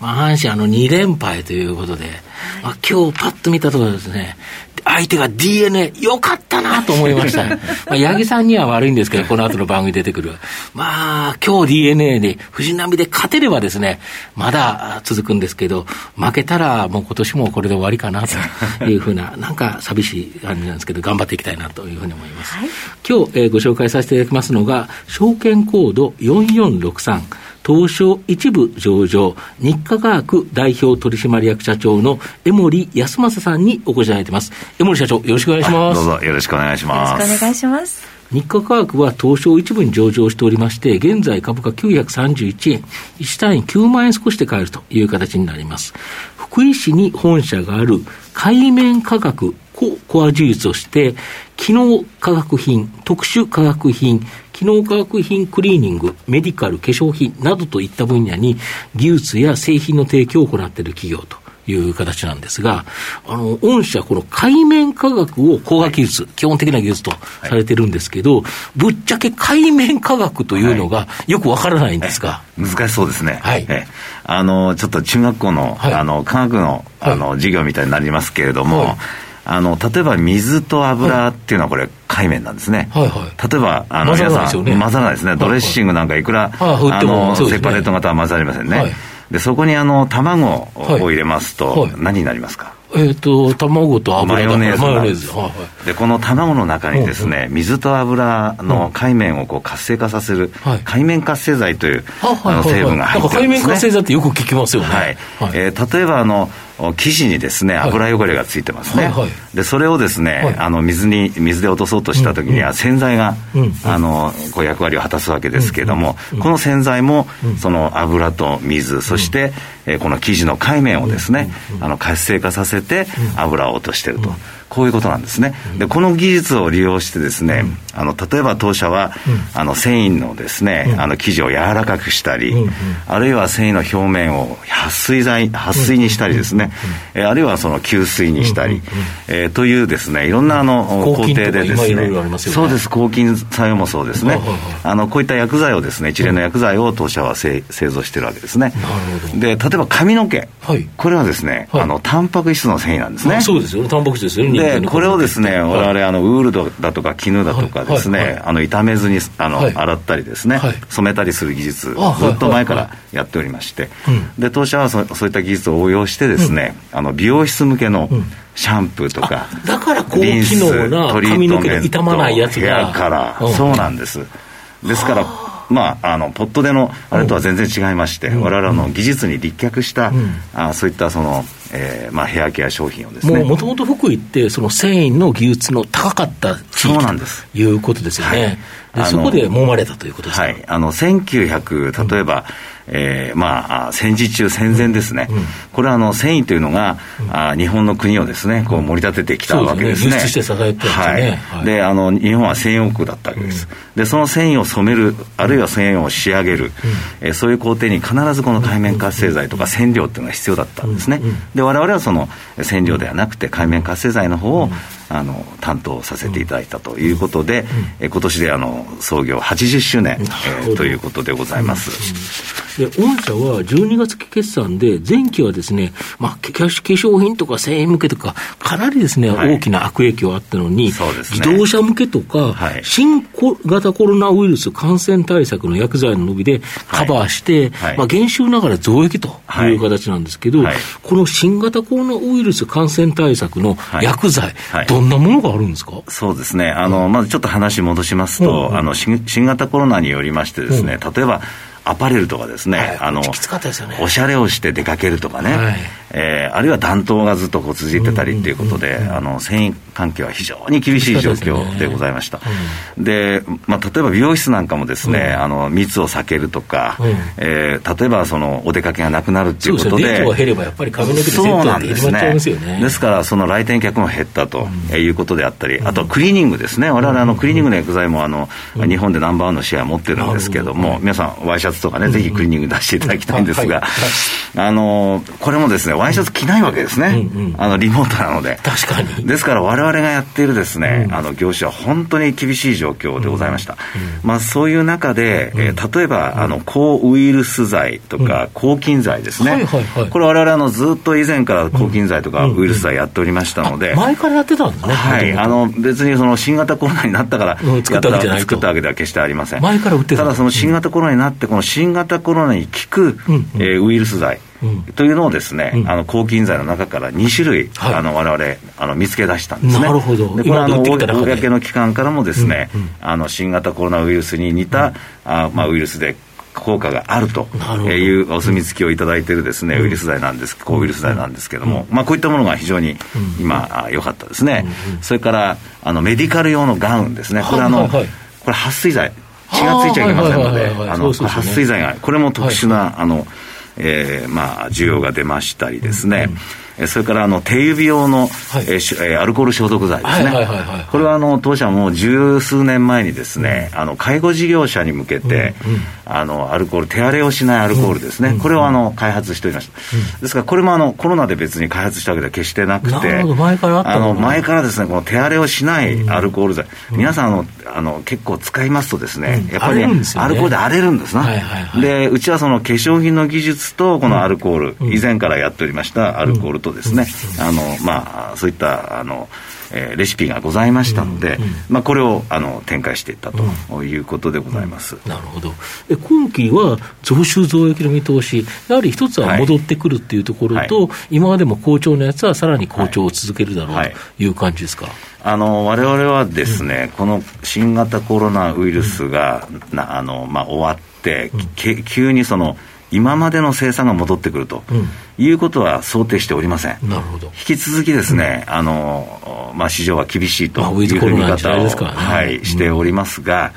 まあ、阪神あの2連敗ということで、まあ、今日パッと見たところですね、相手が DNA、よかったなと思いました。まあ、八木さんには悪いんですけど、この後の番組出てくる。まあ、今日 DNA に藤波で勝てればですね、まだ続くんですけど、負けたらもう今年もこれで終わりかなと いうふうな、なんか寂しい感じなんですけど、頑張っていきたいなというふうに思います。はい、今日、えー、ご紹介させていただきますのが、証券コード4463。東証一部上場、日課科学代表取締役社長の江森康正さんにお越しいただいてます。江森社長、よろしくお願いします。どうぞよろしくお願いします。よろしくお願いします。日課科学は東証一部に上場しておりまして、現在株価931円、1単位9万円少しで買えるという形になります。福井市に本社がある海面価格コア技術として、機能化学品、特殊化学品、機能化学品クリーニング、メディカル、化粧品などといった分野に技術や製品の提供を行っている企業という形なんですが、あの、御社、この海面科学を工学技術、はい、基本的な技術とされてるんですけど、はい、ぶっちゃけ海面科学というのがよくわからないんですが、難しそうですね。はい。あの、ちょっと中学校の、あの、科学の、あの、授業みたいになりますけれども、あの例えば水と油っていうのはこれ海面なんですね、はいはい、例えばあの皆さん混ざらないですね、ドレッシングなんかいくら、あのセパレート型は混ざりませんね、でそこにあの卵を入れますと何になりますか、えっ、と、卵と油マヨネーズマヨネーズ、はいはい、でこの卵の中にですね、水と油の海面をこう活性化させる、海面活性剤という、あの成分が入ってるんです、ね、海面活性剤ってよく聞きますよね。はい。えー、例えばあの生地にですね油汚れがついてますね、はいはい、でそれをですね、はい、あの水に水で落とそうとした時には洗剤が、うんうん、あのこう役割を果たすわけですけれども、うんうん、この洗剤も、その油と水そして、えー、この生地の海面をですね、あの活性化させて油を落としてると。こういうことなんですね。で、この技術を利用してですね、あの、例えば当社は、あの、繊維のですね、あの、生地を柔らかくしたり、あるいは繊維の表面を撥水剤、撥水にしたりですね、えあるいはその吸水にしたり、えー、というですね、いろんなあの、工程でですね、そうです、抗菌作用もそうですね、あの、こういった薬剤をですね、一連の薬剤を当社は製造してるわけですね。で、例えば髪の毛、これはですね、あの、タンパク質の繊維なんですね。そうですよ。ね、タンパク質ですよね。で、これをですね、我々あのウールだとか絹だとかですね、あの傷めずにあの、洗ったりですね、染めたりする技術、ずっと前からやっておりまして、で当社はそそういった技術を応用してですね、あの美容室向けの、シャンプーとか、だから高機能な髪の毛が傷まないやつが。から、そうなんです。ですから、まあ、あのポットでのあれとは全然違いまして、われわれの技術に立脚した、あそういったその、えーまあ、ヘアケア商品をですね。もともと福井ってその繊維の技術の高かった地域ということですよね、はい、そこで揉まれたということですか、はい、あの1900例えば、うん。えー、まあ、戦時中、戦前ですね、うん、これはあの繊維というのが、うん、あ日本の国をですね、こう盛り立ててきたわけですね。して支えてはい。で、あの、日本は繊維王国だったわけです。で、その繊維を染める、あるいは繊維を仕上げる、うん、えー、そういう工程に必ずこの海面活性剤とか染料っていうのが必要だったんですね。で、我々はその染料ではなくて海面活性剤の方を、あの担当させていただいたということで、うん、え今年であの創業80周年、えー、ということでございます。で御社は12月期決算で、前期はですね、まあ、化粧品とか繊維向けとか、かなりですね、はい、大きな悪影響あったのに、ね、自動車向けとか、はい、新型コロナウイルス感染対策の薬剤の伸びでカバーして、はい、まあ、減収ながら増益という形なんですけど、この新型コロナウイルス感染対策の薬剤、どどんなものがあるんですか？そうですね、あの、まずちょっと話戻しますと、うん、あの新型コロナによりましてですね、うん、例えば、アパレルとかですね、はい、あの、ね、おしゃれをして出かけるとかね、はい、えー、あるいは暖冬がずっとこう続いてたりということで、あの繊維関係は非常に厳しい状況でございました。で、まあ、例えば美容室なんかもですね、あの密を避けるとか、うえー、例えばそのお出かけがなくなるっていうことで、そう減ればやっぱり髪の毛でそうなんですね。ですから、その来店客も減ったということであったり、あとクリーニングですね、われわれあのクリーニングの薬剤もあの、日本でナンバーワンのシェア持ってるんですけれども、皆さん、ワイシャツとかね、ぜひクリーニング出していただきたいんですが、あのこれもですね、ワイシャツ着ないわけですね、あのリモートなので。確かに。ですから、われわれがやっているですね、あの業種は本当に厳しい状況でございました。まあ、そういう中で、えー、例えば、あの抗ウイルス剤とか、抗菌剤ですね、これ、われわれあのずっと以前から抗菌剤とかウイルス剤やっておりましたので、前からやってたんですね、はい、あの別にその新型コロナになったから、作ったわけ作ったわけでは決してありません。前から売ってただ、その新型コロナになって、この新型コロナに効く、えー、ウイルス剤、というのをですね、あの抗菌剤の中から2種類、はい、あの我々あの見つけ出したんですね。なるほど。でこれあの公の機関からもですね、あの新型コロナウイルスに似た、あまあウイルスで効果があるというお墨付きをいただいているですね、ウイルス剤なんです、抗ウイルス剤なんですけれども、まあ、こういったものが非常に今、良かったですね。それからあのメディカル用のガウンですね、これあの、これ撥水剤、血がついちゃいけませんので、あの撥水剤が、これも特殊な、あの、えー、まあ、需要が出ましたりですね、それからあの手指用の、はい、えー、アルコール消毒剤ですね、これはあの当社も十数年前にですね、あの介護事業者に向けて、うんうん、あのアルコール、手荒れをしないアルコールですね、うんうん、これをあの開発しておりました、うん、ですからこれもあのコロナで別に開発したわけでは決してなくて、前からあの前からですね、この手荒れをしないアルコール剤、うん、皆さんあのあの結構使いますとですね、やっぱり、ね、アルコールで荒れるんですな、はいはいはい、でうちはその化粧品の技術とこのアルコール、以前からやっておりましたアルコールとですね、あのまあそういったあのえー、レシピがございましたので、うんうん、まあ、これをあの展開していったということでございます、うん、なるほど。え今期は増収増益の見通し、やはり一つは戻ってくるっていうところと、はい、今までも好調なやつはさらに好調を続けるだろう、とい。う感じですか？あの我々はですね、この新型コロナウイルスが、なあのまあ、終わって、急にその、今までの生産が戻ってくるということは想定しておりません。なるほど。引き続きですね、あのまあ、市場は厳しいというふうに見方を、はい、しておりますが、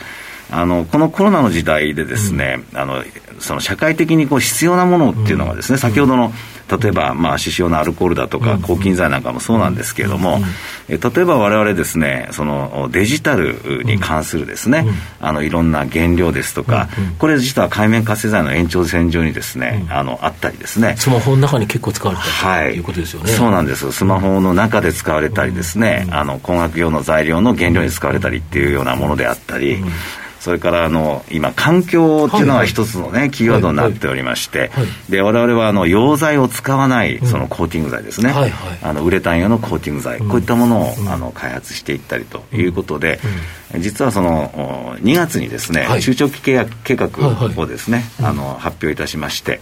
あのこのコロナの時代でですね、あのその社会的にこう必要なものっていうのがですね、先ほどの例えば、まあ、獅子用のアルコールだとか、抗菌剤なんかもそうなんですけれども、え例えば我々ですね、そのデジタルに関するですね、あのいろんな原料ですとか、これ実は海面活性剤の延長線上にですね、あのあったりですね。スマホの中に結構使われたりとい。うことですよね。そうなんです。スマホの中で使われたりですね、あの工学用の材料の原料に使われたりっていうようなものであったり、それからあの今、環境っていうのは一つのね、キーワードになっておりまして、で我々はあの溶剤を使わないそのコーティング剤ですね、あのウレタン用のコーティング剤、こういったものをあの開発していったりということで、実はその2月にですね、中長期契約計画をですね、あの発表いたしまして、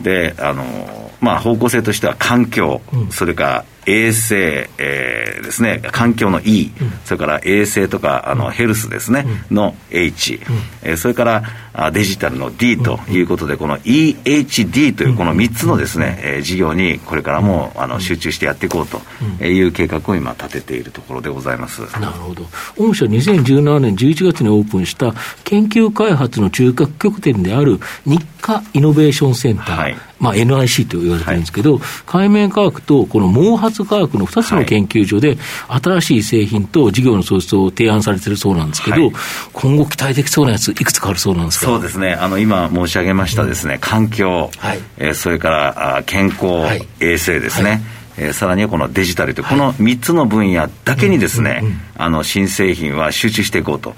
であの、まあ、方向性としては環境、それから衛生、えー、ですね、環境の E、うん、それから衛生とかあの、ヘルスですね、うん、の H、うん、えー、それからあデジタルの D ということで、この EHD というこの3つのですね、えー、事業にこれからもあの集中してやっていこうという計画を今立てているところでございます。なるほど。御社2017年11月にオープンした研究開発の中核拠点である日課イノベーションセンター、はい。まあ、NIC と言われてるんですけど、はい、海面科学とこの毛髪科学の2つの研究所で、新しい製品と事業の創出を提案されてるそうなんですけど、はい、今後期待できそうなやつ、いくつかあるそうなんですか？そうですね、あの今申し上げましたですね、うん、環境、はい。えー、それからあ健康、はい、衛生ですね。えー、さらにはこのデジタルという、この3つの分野だけにですね、あの新製品は集中していこうと、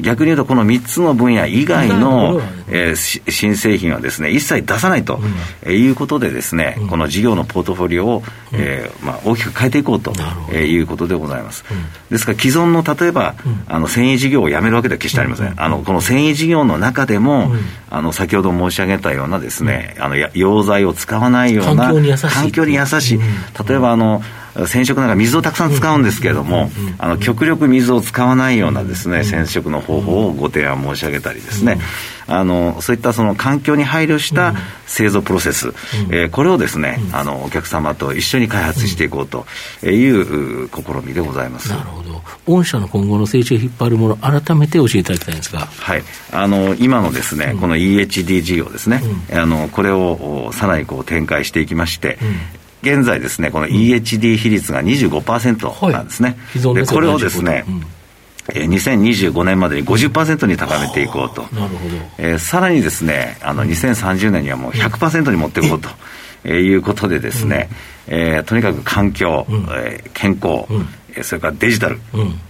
逆に言うと、この3つの分野以外の、えー、新製品はですね一切出さないと、えいうことで、ですね、この事業のポートフォリオを、えーまあ、大きく変えていこうと、えいうことでございます。ですから、既存の例えば、あの繊維事業をやめるわけでは決してありません。あのこの繊維事業の中でも、あの先ほど申し上げたようなですね、あの溶剤を使わないような環境に優しい例えばあの染色なんか水をたくさん使うんですけれども、あの極力水を使わないようなですね染色の方法をご提案申し上げたりですね、あのそういったその環境に配慮した製造プロセス、えー、これをですね、あのお客様と一緒に開発していこうという試みでございます。なるほど。御社の今後の成長を引っ張るもの、改めて教えていただきたいんですが。はい。あの今のですね、この EHD 事業ですね、あのこれをさらにこう展開していきまして、現在ですね、この EHD 比率が25%なんですね。はい、でこれをですね、うん。えー、2025年までに50%に高めていこうと、なるほど。えー、さらにですねあの2030年にはもう100%に持っていこうと、えー、いうことでですね、うん、えー、とにかく環境、うん、えー、健康、うん、それからデジタル、うん。え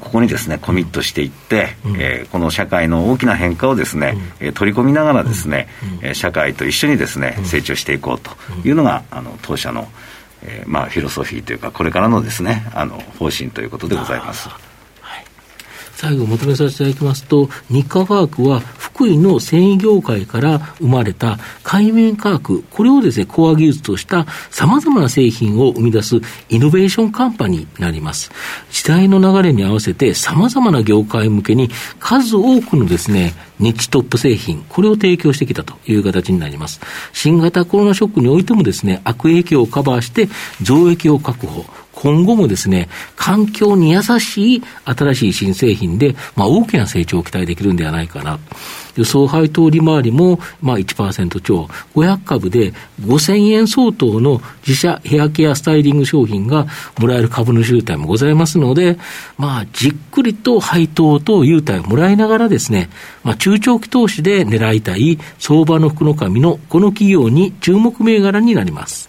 ここにですねコミットしていって、うん、えー、この社会の大きな変化をですね、うん、え取り込みながらですね、うん、社会と一緒にですね、成長していこうというのがあの当社の、えー、まあフィロソフィーというかこれからのですねあの方針ということでございます。最後まとめさせていただきますと、日課ワークは福井の繊維業界から生まれた海面科学、これをですね、コア技術とした様々な製品を生み出すイノベーションカンパニーになります。時代の流れに合わせて様々な業界向けに数多くのですね、ニッチトップ製品、これを提供してきたという形になります。新型コロナショックにおいてもですね、悪影響をカバーして増益を確保。今後もですね、環境に優しい新しい新製品で、まあ、大きな成長を期待できるんではないかな。予想配当利回りも、まあ1%超、500株で5000円相当の自社ヘアケアスタイリング商品がもらえる株主優待もございますので、まあ、じっくりと配当と優待をもらいながらですね、まあ、中長期投資で狙いたい相場の福の神のこの企業に注目銘柄になります。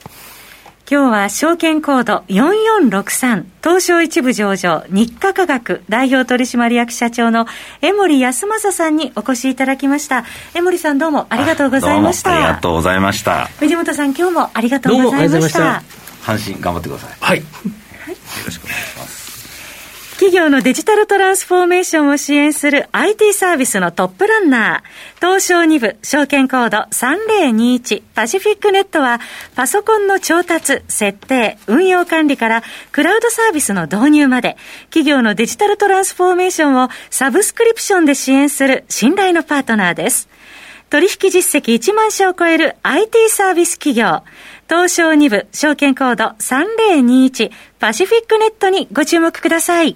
今日は証券コード4463東証一部上場日課科学代表取締役社長の江森康正さんにお越しいただきました。江森さんどうもありがとうございました。ありがとうございました。藤本さん今日もありがとうございました。阪神頑張ってください。はい、はい、よろしくお願いします企業のデジタルトランスフォーメーションを支援する IT サービスのトップランナー、東証2部証券コード3021パシフィックネットはパソコンの調達、設定、運用管理からクラウドサービスの導入まで。企業のデジタルトランスフォーメーションをサブスクリプションで支援する信頼のパートナーです。取引実績1万社を超える IT サービス企業、東証2部証券コード3021パシフィックネットにご注目ください。